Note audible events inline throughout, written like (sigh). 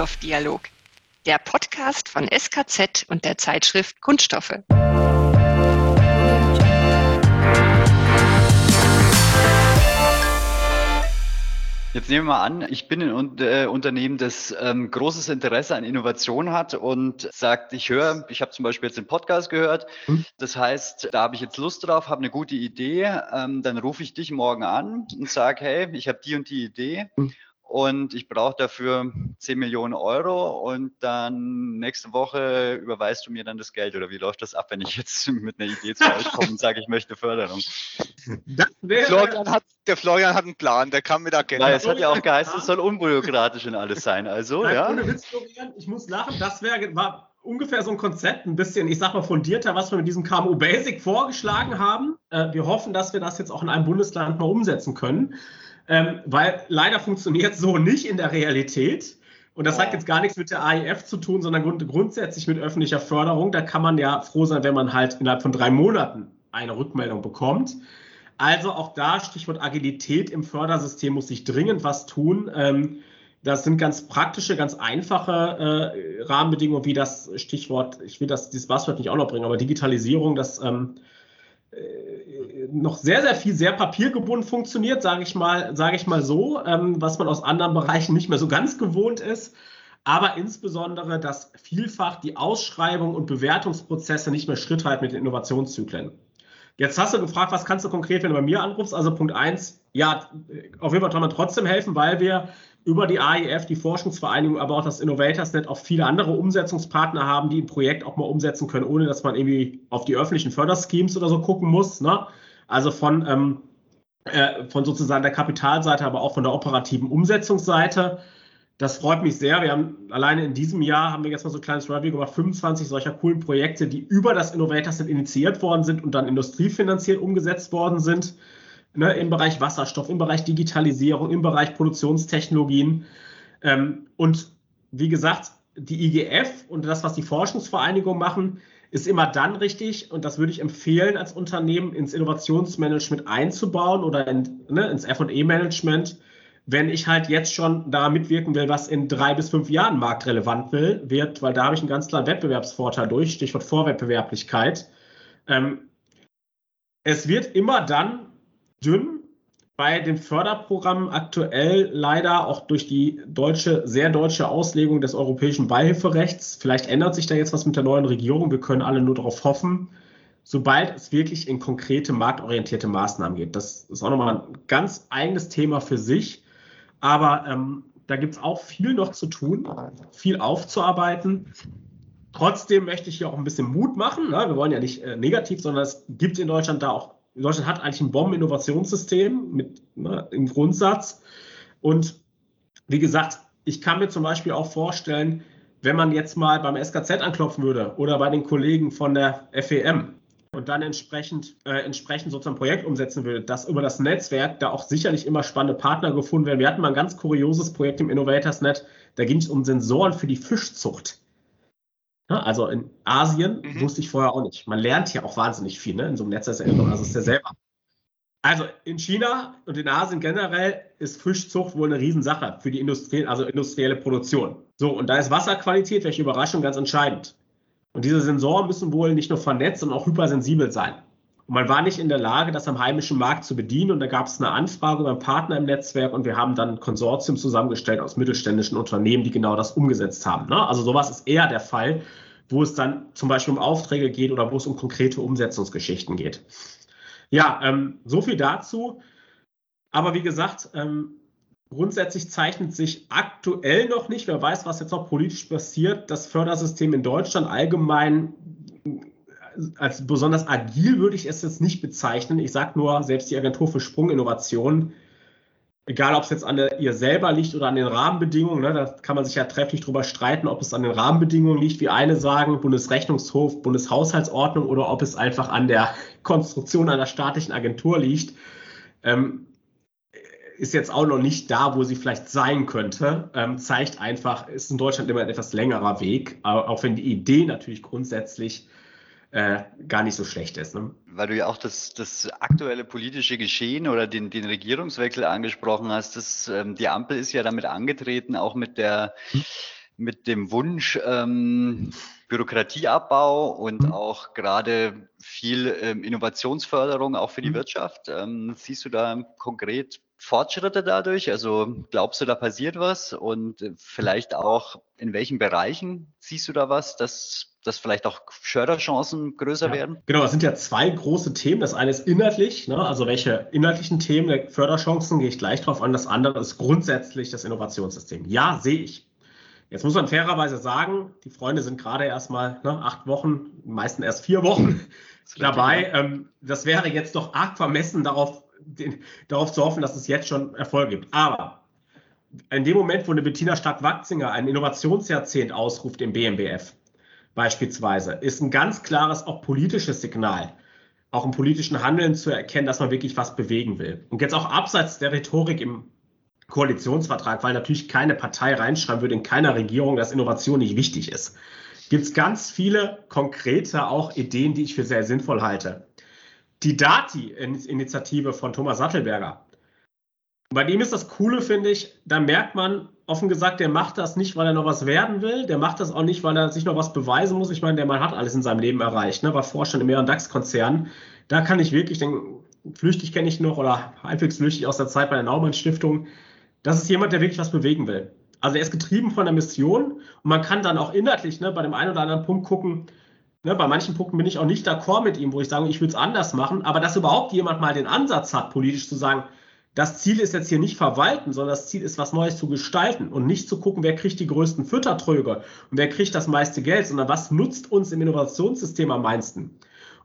Kunststoffdialog, der Podcast von SKZ und der Zeitschrift Kunststoffe. Jetzt nehmen wir mal an, ich bin ein äh, Unternehmen, das ähm, großes Interesse an Innovation hat und sagt, ich höre, ich habe zum Beispiel jetzt den Podcast gehört, hm. das heißt, da habe ich jetzt Lust drauf, habe eine gute Idee, ähm, dann rufe ich dich morgen an und sage, hey, ich habe die und die Idee. Und ich brauche dafür 10 Millionen Euro und dann nächste Woche überweist du mir dann das Geld oder wie läuft das ab, wenn ich jetzt (laughs) mit einer Idee zu euch komme und sage, ich möchte Förderung? Florian hat, der Florian hat einen Plan, der kann mir da gerne. es hat ja auch geheißen, es soll unbürokratisch und alles sein. Also, Nein, ja. Ohne Witz, Florian, ich muss lachen, das wäre war ungefähr so ein Konzept, ein bisschen, ich sag mal, fundierter, was wir mit diesem KMU Basic vorgeschlagen haben. Äh, wir hoffen, dass wir das jetzt auch in einem Bundesland mal umsetzen können ähm, weil leider funktioniert so nicht in der Realität. Und das hat jetzt gar nichts mit der AIF zu tun, sondern grund grundsätzlich mit öffentlicher Förderung. Da kann man ja froh sein, wenn man halt innerhalb von drei Monaten eine Rückmeldung bekommt. Also auch da, Stichwort Agilität im Fördersystem, muss sich dringend was tun. Ähm, das sind ganz praktische, ganz einfache äh, Rahmenbedingungen, wie das Stichwort, ich will das, dieses Buzzword nicht auch noch bringen, aber Digitalisierung, das ähm, äh, noch sehr, sehr viel sehr papiergebunden funktioniert, sage ich mal, ich mal so, ähm, was man aus anderen Bereichen nicht mehr so ganz gewohnt ist. Aber insbesondere, dass vielfach die Ausschreibung und Bewertungsprozesse nicht mehr Schritt halten mit den Innovationszyklen. Jetzt hast du gefragt, was kannst du konkret, wenn du bei mir anrufst? Also Punkt eins, ja, auf jeden Fall kann man trotzdem helfen, weil wir über die AIF, die Forschungsvereinigung, aber auch das InnovatorsNet auch viele andere Umsetzungspartner haben, die ein Projekt auch mal umsetzen können, ohne dass man irgendwie auf die öffentlichen Förderschemes oder so gucken muss. Ne? Also von, ähm, äh, von sozusagen der Kapitalseite, aber auch von der operativen Umsetzungsseite. Das freut mich sehr. Wir haben alleine in diesem Jahr haben wir jetzt mal so ein kleines Review gemacht, 25 solcher coolen Projekte, die über das InnovatorsNet initiiert worden sind und dann industriefinanziert umgesetzt worden sind ne, im Bereich Wasserstoff, im Bereich Digitalisierung, im Bereich Produktionstechnologien. Ähm, und wie gesagt, die IGF und das, was die Forschungsvereinigungen machen, ist immer dann richtig, und das würde ich empfehlen, als Unternehmen ins Innovationsmanagement einzubauen oder in, ne, ins FE-Management, wenn ich halt jetzt schon da mitwirken will, was in drei bis fünf Jahren marktrelevant will, wird, weil da habe ich einen ganz klaren Wettbewerbsvorteil durch, Stichwort Vorwettbewerblichkeit. Ähm, es wird immer dann dünn bei den Förderprogrammen aktuell leider auch durch die deutsche, sehr deutsche Auslegung des europäischen Beihilferechts. Vielleicht ändert sich da jetzt was mit der neuen Regierung. Wir können alle nur darauf hoffen, sobald es wirklich in konkrete marktorientierte Maßnahmen geht. Das ist auch nochmal ein ganz eigenes Thema für sich. Aber ähm, da gibt es auch viel noch zu tun, viel aufzuarbeiten. Trotzdem möchte ich hier auch ein bisschen Mut machen. Ne? Wir wollen ja nicht äh, negativ, sondern es gibt in Deutschland da auch Deutschland hat eigentlich ein Bomben-Innovationssystem mit ne, im Grundsatz. Und wie gesagt, ich kann mir zum Beispiel auch vorstellen, wenn man jetzt mal beim SKZ anklopfen würde oder bei den Kollegen von der FEM und dann entsprechend, äh, entsprechend sozusagen ein Projekt umsetzen würde, dass über das Netzwerk da auch sicherlich immer spannende Partner gefunden werden. Wir hatten mal ein ganz kurioses Projekt im Innovators-Net, da ging es um Sensoren für die Fischzucht. Ne? Also in Asien mhm. wusste ich vorher auch nicht. Man lernt ja auch wahnsinnig viel ne? in so einem Netz, also ist ja selber. Also in China und in Asien generell ist Fischzucht wohl eine Riesensache für die Industrie, also industrielle Produktion. So, und da ist Wasserqualität, welche Überraschung, ganz entscheidend. Und diese Sensoren müssen wohl nicht nur vernetzt, sondern auch hypersensibel sein. Und man war nicht in der Lage, das am heimischen Markt zu bedienen. Und da gab es eine Anfrage beim Partner im Netzwerk und wir haben dann ein Konsortium zusammengestellt aus mittelständischen Unternehmen, die genau das umgesetzt haben. Ne? Also sowas ist eher der Fall, wo es dann zum Beispiel um Aufträge geht oder wo es um konkrete Umsetzungsgeschichten geht. Ja, ähm, so viel dazu. Aber wie gesagt, ähm, grundsätzlich zeichnet sich aktuell noch nicht, wer weiß, was jetzt noch politisch passiert, das Fördersystem in Deutschland allgemein als besonders agil würde ich es jetzt nicht bezeichnen. Ich sage nur, selbst die Agentur für Sprunginnovation egal ob es jetzt an der, ihr selber liegt oder an den Rahmenbedingungen, ne, da kann man sich ja trefflich drüber streiten, ob es an den Rahmenbedingungen liegt, wie eine sagen, Bundesrechnungshof, Bundeshaushaltsordnung, oder ob es einfach an der Konstruktion einer staatlichen Agentur liegt. Ähm, ist jetzt auch noch nicht da, wo sie vielleicht sein könnte. Ähm, zeigt einfach, ist in Deutschland immer ein etwas längerer Weg, auch wenn die Idee natürlich grundsätzlich äh, gar nicht so schlecht ist. Ne? Weil du ja auch das, das aktuelle politische Geschehen oder den, den Regierungswechsel angesprochen hast. Das, ähm, die Ampel ist ja damit angetreten, auch mit der hm mit dem Wunsch, ähm, Bürokratieabbau und mhm. auch gerade viel ähm, Innovationsförderung auch für die mhm. Wirtschaft. Ähm, siehst du da konkret Fortschritte dadurch? Also glaubst du, da passiert was? Und äh, vielleicht auch in welchen Bereichen siehst du da was, dass, dass vielleicht auch Förderchancen größer ja, werden? Genau, es sind ja zwei große Themen. Das eine ist inhaltlich, ne? also welche inhaltlichen Themen der Förderchancen gehe ich gleich drauf an. Das andere ist grundsätzlich das Innovationssystem. Ja, sehe ich. Jetzt muss man fairerweise sagen, die Freunde sind gerade erst mal ne, acht Wochen, meistens erst vier Wochen (laughs) dabei. Ähm, das wäre jetzt doch arg vermessen, darauf den, darauf zu hoffen, dass es jetzt schon Erfolg gibt. Aber in dem Moment, wo eine Bettina Stark-Watzinger ein Innovationsjahrzehnt ausruft im BMBF, beispielsweise, ist ein ganz klares auch politisches Signal, auch im politischen Handeln zu erkennen, dass man wirklich was bewegen will. Und jetzt auch abseits der Rhetorik im Koalitionsvertrag, weil natürlich keine Partei reinschreiben würde in keiner Regierung, dass Innovation nicht wichtig ist. Gibt es ganz viele konkrete auch Ideen, die ich für sehr sinnvoll halte die Dati-Initiative von Thomas Sattelberger. Bei dem ist das Coole, finde ich, da merkt man, offen gesagt, der macht das nicht, weil er noch was werden will. Der macht das auch nicht, weil er sich noch was beweisen muss. Ich meine, der Mann hat alles in seinem Leben erreicht, ne? war Vorstand in mehreren DAX-Konzernen. Da kann ich wirklich, den, flüchtig kenne ich noch oder halbwegs flüchtig aus der Zeit bei der Naumann Stiftung. Das ist jemand, der wirklich was bewegen will. Also er ist getrieben von der Mission und man kann dann auch inhaltlich ne, bei dem einen oder anderen Punkt gucken, Ne, bei manchen Punkten bin ich auch nicht d'accord mit ihm, wo ich sage, ich würde es anders machen. Aber dass überhaupt jemand mal den Ansatz hat, politisch zu sagen, das Ziel ist jetzt hier nicht verwalten, sondern das Ziel ist, was Neues zu gestalten und nicht zu gucken, wer kriegt die größten Füttertröge und wer kriegt das meiste Geld, sondern was nutzt uns im Innovationssystem am meisten.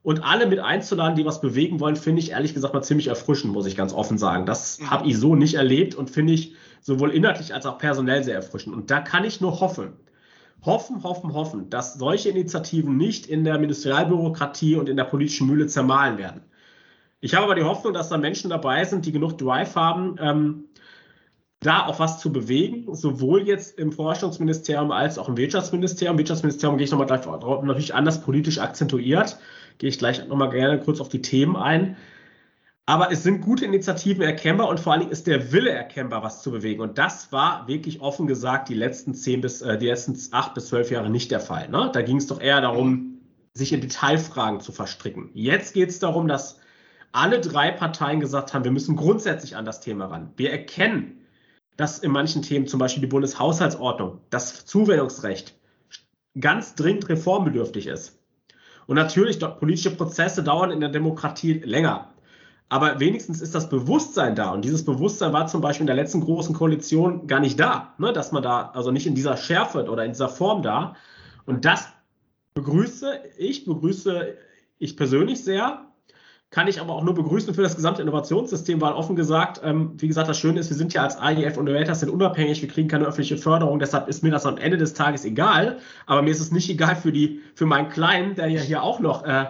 Und alle mit einzuladen, die was bewegen wollen, finde ich ehrlich gesagt mal ziemlich erfrischend, muss ich ganz offen sagen. Das mhm. habe ich so nicht erlebt und finde ich sowohl inhaltlich als auch personell sehr erfrischend. Und da kann ich nur hoffen, hoffen, hoffen, hoffen, dass solche Initiativen nicht in der Ministerialbürokratie und in der politischen Mühle zermahlen werden. Ich habe aber die Hoffnung, dass da Menschen dabei sind, die genug Drive haben, ähm, da auch was zu bewegen, sowohl jetzt im Forschungsministerium als auch im Wirtschaftsministerium. Wirtschaftsministerium gehe ich nochmal gleich drauf, natürlich anders politisch akzentuiert, gehe ich gleich nochmal gerne kurz auf die Themen ein. Aber es sind gute Initiativen erkennbar und vor allen Dingen ist der Wille erkennbar, was zu bewegen. Und das war wirklich offen gesagt die letzten zehn bis äh, die letzten acht bis zwölf Jahre nicht der Fall. Ne? Da ging es doch eher darum, sich in Detailfragen zu verstricken. Jetzt geht es darum, dass alle drei Parteien gesagt haben, wir müssen grundsätzlich an das Thema ran. Wir erkennen, dass in manchen Themen, zum Beispiel die Bundeshaushaltsordnung, das Zuwendungsrecht ganz dringend reformbedürftig ist. Und natürlich, politische Prozesse dauern in der Demokratie länger. Aber wenigstens ist das Bewusstsein da. Und dieses Bewusstsein war zum Beispiel in der letzten großen Koalition gar nicht da, ne? dass man da, also nicht in dieser Schärfe oder in dieser Form da. Und das begrüße ich, begrüße ich persönlich sehr. Kann ich aber auch nur begrüßen für das gesamte Innovationssystem, weil offen gesagt, ähm, wie gesagt, das Schöne ist, wir sind ja als AIF und Innovators sind unabhängig, wir kriegen keine öffentliche Förderung, deshalb ist mir das am Ende des Tages egal. Aber mir ist es nicht egal für die, für meinen Kleinen, der ja hier auch noch äh,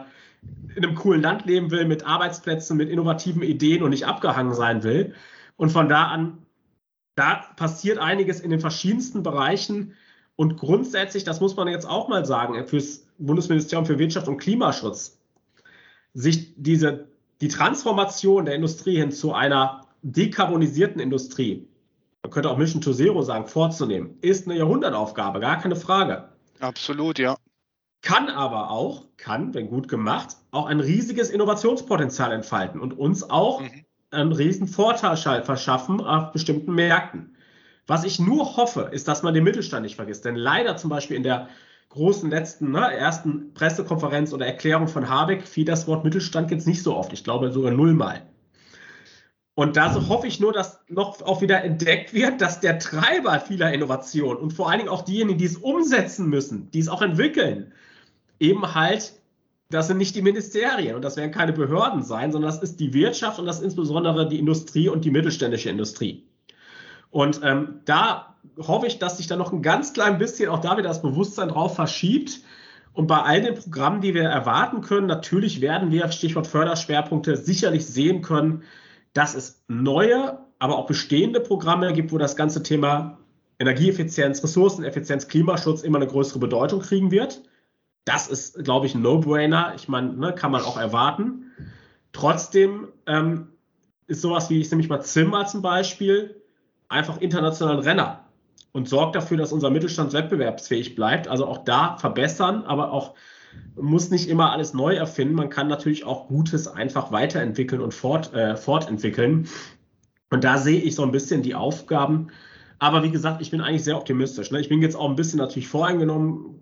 in einem coolen Land leben will, mit Arbeitsplätzen, mit innovativen Ideen und nicht abgehangen sein will. Und von da an, da passiert einiges in den verschiedensten Bereichen. Und grundsätzlich, das muss man jetzt auch mal sagen, fürs Bundesministerium für Wirtschaft und Klimaschutz, sich diese, die Transformation der Industrie hin zu einer dekarbonisierten Industrie, man könnte auch Mission to Zero sagen, vorzunehmen, ist eine Jahrhundertaufgabe, gar keine Frage. Absolut, ja kann aber auch, kann, wenn gut gemacht, auch ein riesiges Innovationspotenzial entfalten und uns auch mhm. einen riesen Vorteil verschaffen auf bestimmten Märkten. Was ich nur hoffe, ist, dass man den Mittelstand nicht vergisst. Denn leider zum Beispiel in der großen letzten, ne, ersten Pressekonferenz oder Erklärung von Habeck fiel das Wort Mittelstand jetzt nicht so oft. Ich glaube sogar nullmal. Und da so hoffe ich nur, dass noch auch wieder entdeckt wird, dass der Treiber vieler Innovationen und vor allen Dingen auch diejenigen, die es umsetzen müssen, die es auch entwickeln, eben halt, das sind nicht die Ministerien und das werden keine Behörden sein, sondern das ist die Wirtschaft und das insbesondere die Industrie und die mittelständische Industrie. Und ähm, da hoffe ich, dass sich da noch ein ganz klein bisschen auch da wieder das Bewusstsein drauf verschiebt. Und bei all den Programmen, die wir erwarten können, natürlich werden wir, Stichwort Förderschwerpunkte, sicherlich sehen können, dass es neue, aber auch bestehende Programme gibt, wo das ganze Thema Energieeffizienz, Ressourceneffizienz, Klimaschutz immer eine größere Bedeutung kriegen wird. Das ist, glaube ich, ein No-Brainer. Ich meine, ne, kann man auch erwarten. Trotzdem ähm, ist sowas wie, ich nehme mal Zimmer zum Beispiel, einfach internationalen Renner. Und sorgt dafür, dass unser Mittelstand wettbewerbsfähig bleibt. Also auch da verbessern, aber auch muss nicht immer alles neu erfinden. Man kann natürlich auch Gutes einfach weiterentwickeln und fort, äh, fortentwickeln. Und da sehe ich so ein bisschen die Aufgaben. Aber wie gesagt, ich bin eigentlich sehr optimistisch. Ne? Ich bin jetzt auch ein bisschen natürlich voreingenommen.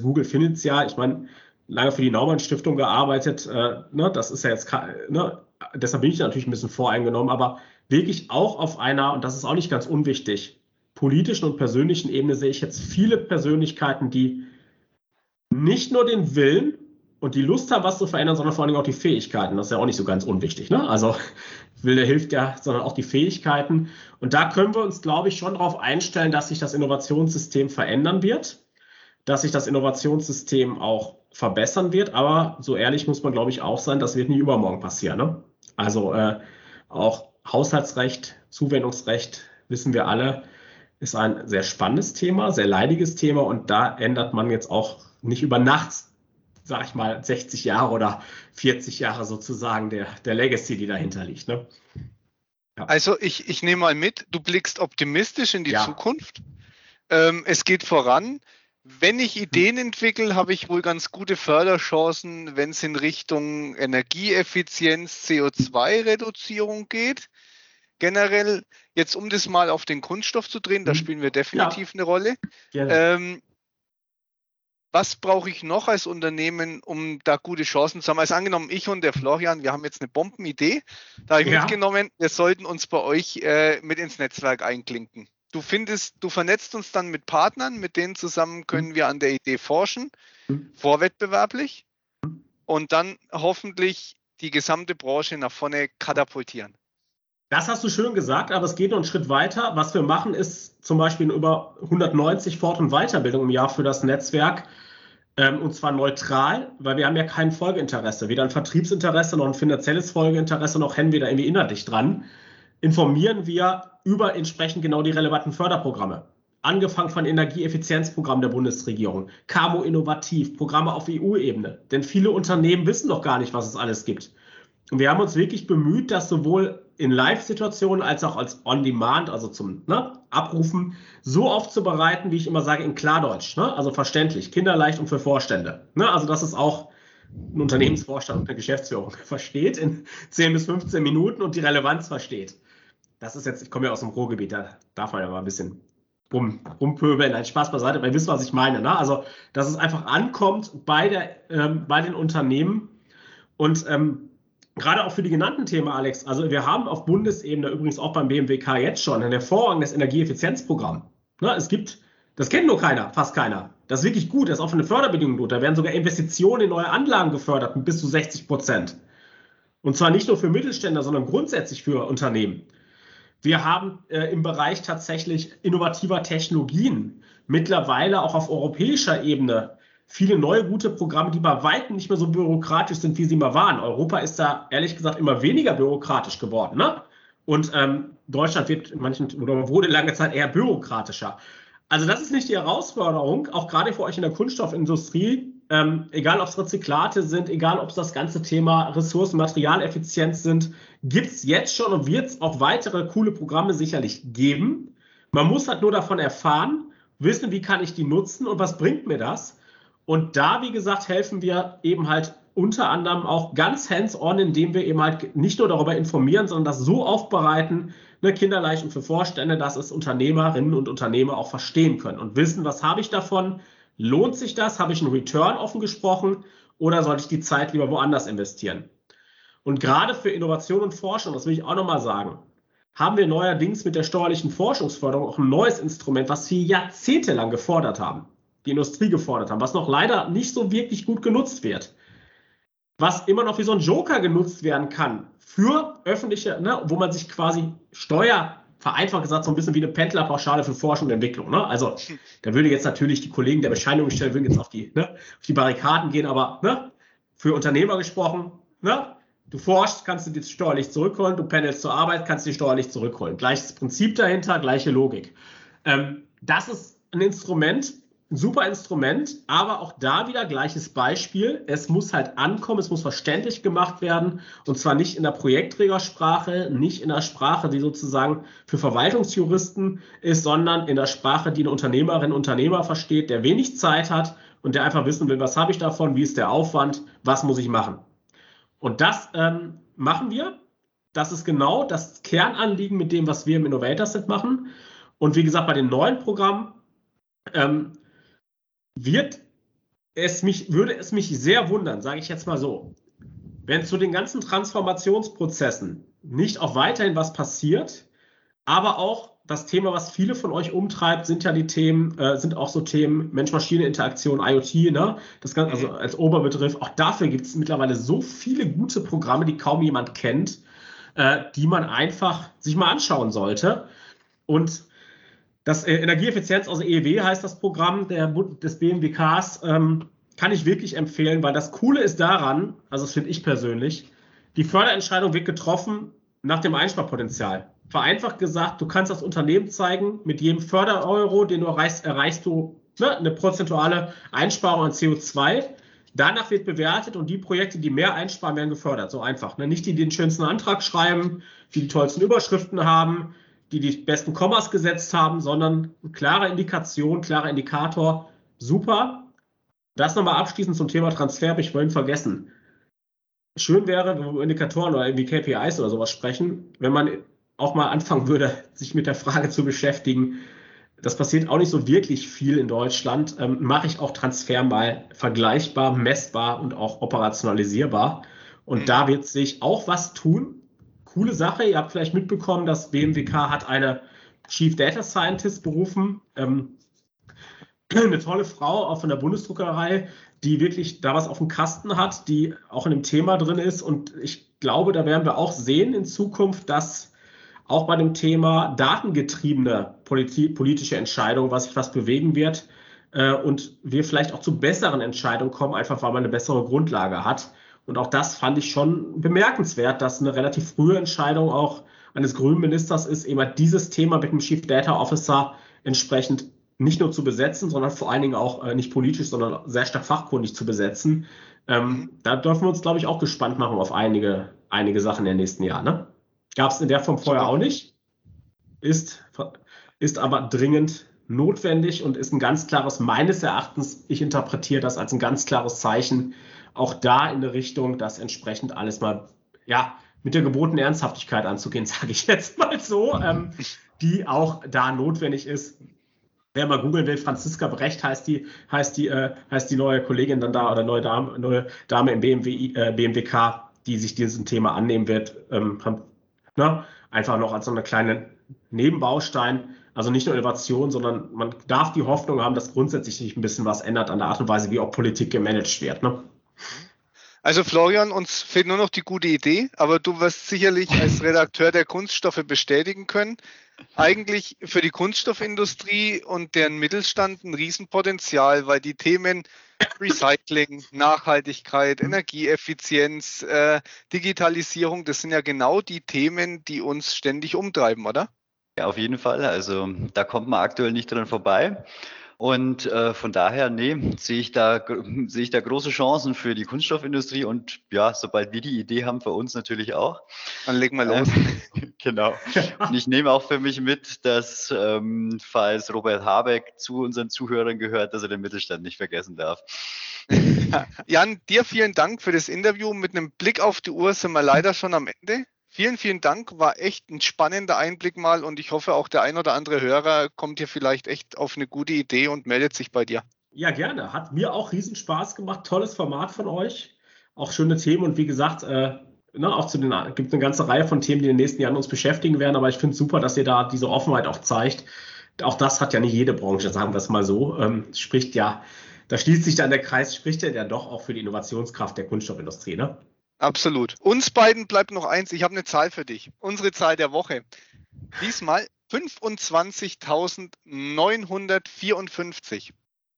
Google findet es ja. Ich meine, lange für die Naumann Stiftung gearbeitet. Äh, ne? Das ist ja jetzt, ne? deshalb bin ich natürlich ein bisschen voreingenommen. Aber wirklich auch auf einer, und das ist auch nicht ganz unwichtig, politischen und persönlichen Ebene sehe ich jetzt viele Persönlichkeiten, die nicht nur den Willen und die Lust haben, was zu verändern, sondern vor allem auch die Fähigkeiten. Das ist ja auch nicht so ganz unwichtig. Ne? Also (laughs) Wille hilft ja, sondern auch die Fähigkeiten. Und da können wir uns, glaube ich, schon darauf einstellen, dass sich das Innovationssystem verändern wird, dass sich das Innovationssystem auch verbessern wird. Aber so ehrlich muss man, glaube ich, auch sein, das wird nie übermorgen passieren. Ne? Also äh, auch Haushaltsrecht, Zuwendungsrecht, wissen wir alle, ist ein sehr spannendes Thema, sehr leidiges Thema und da ändert man jetzt auch nicht über Nacht, sag ich mal, 60 Jahre oder 40 Jahre sozusagen der, der Legacy, die dahinter liegt. Ne? Ja. Also ich, ich nehme mal mit, du blickst optimistisch in die ja. Zukunft. Ähm, es geht voran. Wenn ich Ideen entwickle, habe ich wohl ganz gute Förderchancen, wenn es in Richtung Energieeffizienz, CO2-Reduzierung geht generell, jetzt um das mal auf den Kunststoff zu drehen, da mhm. spielen wir definitiv ja. eine Rolle. Ähm, was brauche ich noch als Unternehmen, um da gute Chancen zu haben? Also angenommen, ich und der Florian, wir haben jetzt eine Bombenidee. Da habe ich ja. mitgenommen, wir sollten uns bei euch äh, mit ins Netzwerk einklinken. Du findest, du vernetzt uns dann mit Partnern, mit denen zusammen können mhm. wir an der Idee forschen, mhm. vorwettbewerblich mhm. und dann hoffentlich die gesamte Branche nach vorne katapultieren. Das hast du schön gesagt, aber es geht noch einen Schritt weiter. Was wir machen, ist zum Beispiel über 190 Fort- und Weiterbildung im Jahr für das Netzwerk. Ähm, und zwar neutral, weil wir haben ja kein Folgeinteresse, weder ein Vertriebsinteresse noch ein finanzielles Folgeinteresse, noch hängen wir da irgendwie inhaltlich dran. Informieren wir über entsprechend genau die relevanten Förderprogramme. Angefangen von Energieeffizienzprogrammen der Bundesregierung, Camo Innovativ, Programme auf EU-Ebene. Denn viele Unternehmen wissen doch gar nicht, was es alles gibt. Und wir haben uns wirklich bemüht, das sowohl in Live-Situationen als auch als On-Demand, also zum ne, Abrufen, so aufzubereiten, wie ich immer sage, in Klardeutsch. Ne? Also verständlich, kinderleicht und für Vorstände. Ne? Also, dass es auch ein Unternehmensvorstand und eine Geschäftsführung versteht in 10 bis 15 Minuten und die Relevanz versteht. Das ist jetzt, ich komme ja aus dem Ruhrgebiet, da darf man ja mal ein bisschen rum, rumpöbeln. Ein Spaß beiseite, weil ihr wisst, was ich meine. Ne? Also, dass es einfach ankommt bei, der, ähm, bei den Unternehmen und ähm, Gerade auch für die genannten Themen, Alex. Also wir haben auf Bundesebene übrigens auch beim BMWK jetzt schon ein hervorragendes Energieeffizienzprogramm. Ne, es gibt, das kennt nur keiner, fast keiner. Das ist wirklich gut, das ist auch von den Förderbedingungen gut. Da werden sogar Investitionen in neue Anlagen gefördert mit bis zu 60 Prozent. Und zwar nicht nur für Mittelständler, sondern grundsätzlich für Unternehmen. Wir haben äh, im Bereich tatsächlich innovativer Technologien mittlerweile auch auf europäischer Ebene viele neue gute Programme, die bei weitem nicht mehr so bürokratisch sind, wie sie mal waren. Europa ist da ehrlich gesagt immer weniger bürokratisch geworden. Ne? Und ähm, Deutschland wird in manchen oder wurde lange Zeit eher bürokratischer. Also das ist nicht die Herausforderung, auch gerade für euch in der Kunststoffindustrie, ähm, egal ob es Rezyklate sind, egal ob es das ganze Thema Ressourcen, Materialeffizienz sind, gibt es jetzt schon und wird es auch weitere coole Programme sicherlich geben. Man muss halt nur davon erfahren, wissen, wie kann ich die nutzen und was bringt mir das. Und da, wie gesagt, helfen wir eben halt unter anderem auch ganz hands-on, indem wir eben halt nicht nur darüber informieren, sondern das so aufbereiten, ne, kinderleicht und für Vorstände, dass es Unternehmerinnen und Unternehmer auch verstehen können und wissen, was habe ich davon? Lohnt sich das? Habe ich einen Return offen gesprochen? Oder sollte ich die Zeit lieber woanders investieren? Und gerade für Innovation und Forschung, das will ich auch nochmal sagen, haben wir neuerdings mit der steuerlichen Forschungsförderung auch ein neues Instrument, was wir jahrzehntelang gefordert haben die Industrie gefordert haben, was noch leider nicht so wirklich gut genutzt wird. Was immer noch wie so ein Joker genutzt werden kann für öffentliche, ne, wo man sich quasi Steuer, vereinfacht gesagt, so ein bisschen wie eine Pendlerpauschale für Forschung und Entwicklung. Ne? Also da würde jetzt natürlich die Kollegen der Bescheinigungsstelle würden jetzt auf die, ne, auf die Barrikaden gehen, aber ne, für Unternehmer gesprochen, ne, du forschst, kannst du dir steuerlich zurückholen, du pendelst zur Arbeit, kannst du dir steuerlich zurückholen. Gleiches Prinzip dahinter, gleiche Logik. Ähm, das ist ein Instrument, ein super Instrument, aber auch da wieder gleiches Beispiel. Es muss halt ankommen, es muss verständlich gemacht werden und zwar nicht in der Projektträgersprache, nicht in der Sprache, die sozusagen für Verwaltungsjuristen ist, sondern in der Sprache, die eine Unternehmerin, Unternehmer versteht, der wenig Zeit hat und der einfach wissen will, was habe ich davon, wie ist der Aufwand, was muss ich machen. Und das ähm, machen wir. Das ist genau das Kernanliegen mit dem, was wir im Innovator Set machen. Und wie gesagt, bei den neuen Programmen ähm, wird es mich, würde es mich sehr wundern, sage ich jetzt mal so, wenn zu den ganzen Transformationsprozessen nicht auch weiterhin was passiert, aber auch das Thema, was viele von euch umtreibt, sind ja die Themen, äh, sind auch so Themen Mensch-Maschine-Interaktion, IoT, ne? Das Ganze, also als Oberbegriff. Auch dafür gibt es mittlerweile so viele gute Programme, die kaum jemand kennt, äh, die man einfach sich mal anschauen sollte. Und das äh, Energieeffizienz, also EEW heißt das Programm der, des BMWKs, ähm, kann ich wirklich empfehlen, weil das Coole ist daran, also das finde ich persönlich, die Förderentscheidung wird getroffen nach dem Einsparpotenzial. Vereinfacht gesagt, du kannst das Unternehmen zeigen, mit jedem Fördereuro, den du erreichst, erreichst du ne, eine prozentuale Einsparung an CO2. Danach wird bewertet und die Projekte, die mehr einsparen, werden gefördert. So einfach. Ne? Nicht die, die den schönsten Antrag schreiben, die die tollsten Überschriften haben, die die besten Kommas gesetzt haben, sondern eine klare Indikation, klarer Indikator. Super. Das nochmal abschließend zum Thema Transfer, habe ich vorhin vergessen. Schön wäre, wenn wir über Indikatoren oder irgendwie KPIs oder sowas sprechen, wenn man auch mal anfangen würde, (laughs) sich mit der Frage zu beschäftigen. Das passiert auch nicht so wirklich viel in Deutschland. Ähm, mache ich auch Transfer mal vergleichbar, messbar und auch operationalisierbar. Und mhm. da wird sich auch was tun coole Sache. Ihr habt vielleicht mitbekommen, dass BMWK hat eine Chief Data Scientist berufen. Ähm, eine tolle Frau auch von der Bundesdruckerei, die wirklich da was auf dem Kasten hat, die auch in dem Thema drin ist. Und ich glaube, da werden wir auch sehen in Zukunft, dass auch bei dem Thema datengetriebene politi politische Entscheidungen, was sich was bewegen wird äh, und wir vielleicht auch zu besseren Entscheidungen kommen, einfach weil man eine bessere Grundlage hat. Und auch das fand ich schon bemerkenswert, dass eine relativ frühe Entscheidung auch eines grünen Ministers ist, eben dieses Thema mit dem Chief Data Officer entsprechend nicht nur zu besetzen, sondern vor allen Dingen auch äh, nicht politisch, sondern sehr stark fachkundig zu besetzen. Ähm, da dürfen wir uns, glaube ich, auch gespannt machen auf einige, einige Sachen in den nächsten Jahren. Ne? Gab es in der Form vorher auch nicht, ist, ist aber dringend notwendig und ist ein ganz klares, meines Erachtens, ich interpretiere das als ein ganz klares Zeichen, auch da in der Richtung, das entsprechend alles mal, ja, mit der gebotenen Ernsthaftigkeit anzugehen, (laughs) sage ich jetzt mal so, ähm, die auch da notwendig ist. Wer mal googeln will, Franziska Brecht heißt die, heißt die, äh, heißt die neue Kollegin dann da oder neue Dame, neue Dame im BMW, äh, BMWK, die sich diesem Thema annehmen wird. Ähm, ne? Einfach noch als so eine kleine Nebenbaustein. Also nicht nur Innovation, sondern man darf die Hoffnung haben, dass grundsätzlich sich ein bisschen was ändert an der Art und Weise, wie auch Politik gemanagt wird. Ne? Also Florian, uns fehlt nur noch die gute Idee, aber du wirst sicherlich als Redakteur der Kunststoffe bestätigen können. Eigentlich für die Kunststoffindustrie und deren Mittelstand ein Riesenpotenzial, weil die Themen Recycling, Nachhaltigkeit, Energieeffizienz, äh, Digitalisierung, das sind ja genau die Themen, die uns ständig umtreiben, oder? Ja, auf jeden Fall. Also da kommt man aktuell nicht dran vorbei. Und äh, von daher, nee, sehe ich da (laughs) sehe ich da große Chancen für die Kunststoffindustrie und ja, sobald wir die Idee haben, für uns natürlich auch. Dann legen wir los. Ähm, (laughs) genau. Und ich nehme auch für mich mit, dass ähm, falls Robert Habeck zu unseren Zuhörern gehört, dass er den Mittelstand nicht vergessen darf. (laughs) Jan, dir vielen Dank für das Interview. Mit einem Blick auf die Uhr sind wir leider schon am Ende. Vielen, vielen Dank. War echt ein spannender Einblick mal und ich hoffe, auch der ein oder andere Hörer kommt hier vielleicht echt auf eine gute Idee und meldet sich bei dir. Ja, gerne. Hat mir auch riesen Spaß gemacht. Tolles Format von euch. Auch schöne Themen und wie gesagt, äh, ne, auch zu den, gibt eine ganze Reihe von Themen, die in den nächsten Jahren uns beschäftigen werden. Aber ich finde es super, dass ihr da diese Offenheit auch zeigt. Auch das hat ja nicht jede Branche, sagen wir es mal so. Ähm, spricht ja, da schließt sich dann der Kreis, spricht ja, ja doch auch für die Innovationskraft der Kunststoffindustrie. Ne? Absolut. Uns beiden bleibt noch eins. Ich habe eine Zahl für dich. Unsere Zahl der Woche. Diesmal 25.954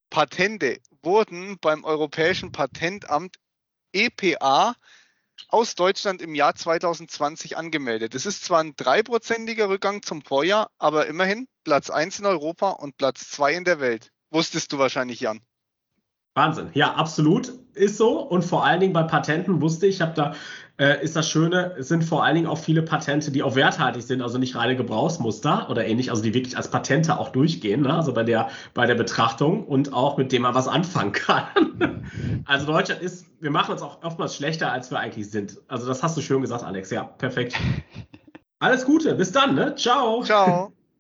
Patente wurden beim Europäischen Patentamt EPA aus Deutschland im Jahr 2020 angemeldet. Das ist zwar ein dreiprozentiger Rückgang zum Vorjahr, aber immerhin Platz 1 in Europa und Platz 2 in der Welt. Wusstest du wahrscheinlich, Jan. Wahnsinn. Ja, absolut. Ist so. Und vor allen Dingen bei Patenten wusste ich, ich habe da, äh, ist das Schöne, es sind vor allen Dingen auch viele Patente, die auch werthaltig sind, also nicht reine Gebrauchsmuster oder ähnlich, also die wirklich als Patente auch durchgehen, ne? also bei der, bei der Betrachtung und auch mit dem man was anfangen (laughs) kann. also Deutschland ist, wir machen uns auch oftmals schlechter, als wir eigentlich sind. Also das hast du schön gesagt, Alex. Ja, perfekt. (laughs) Alles Gute. Bis dann. Ne? Ciao. Ciao.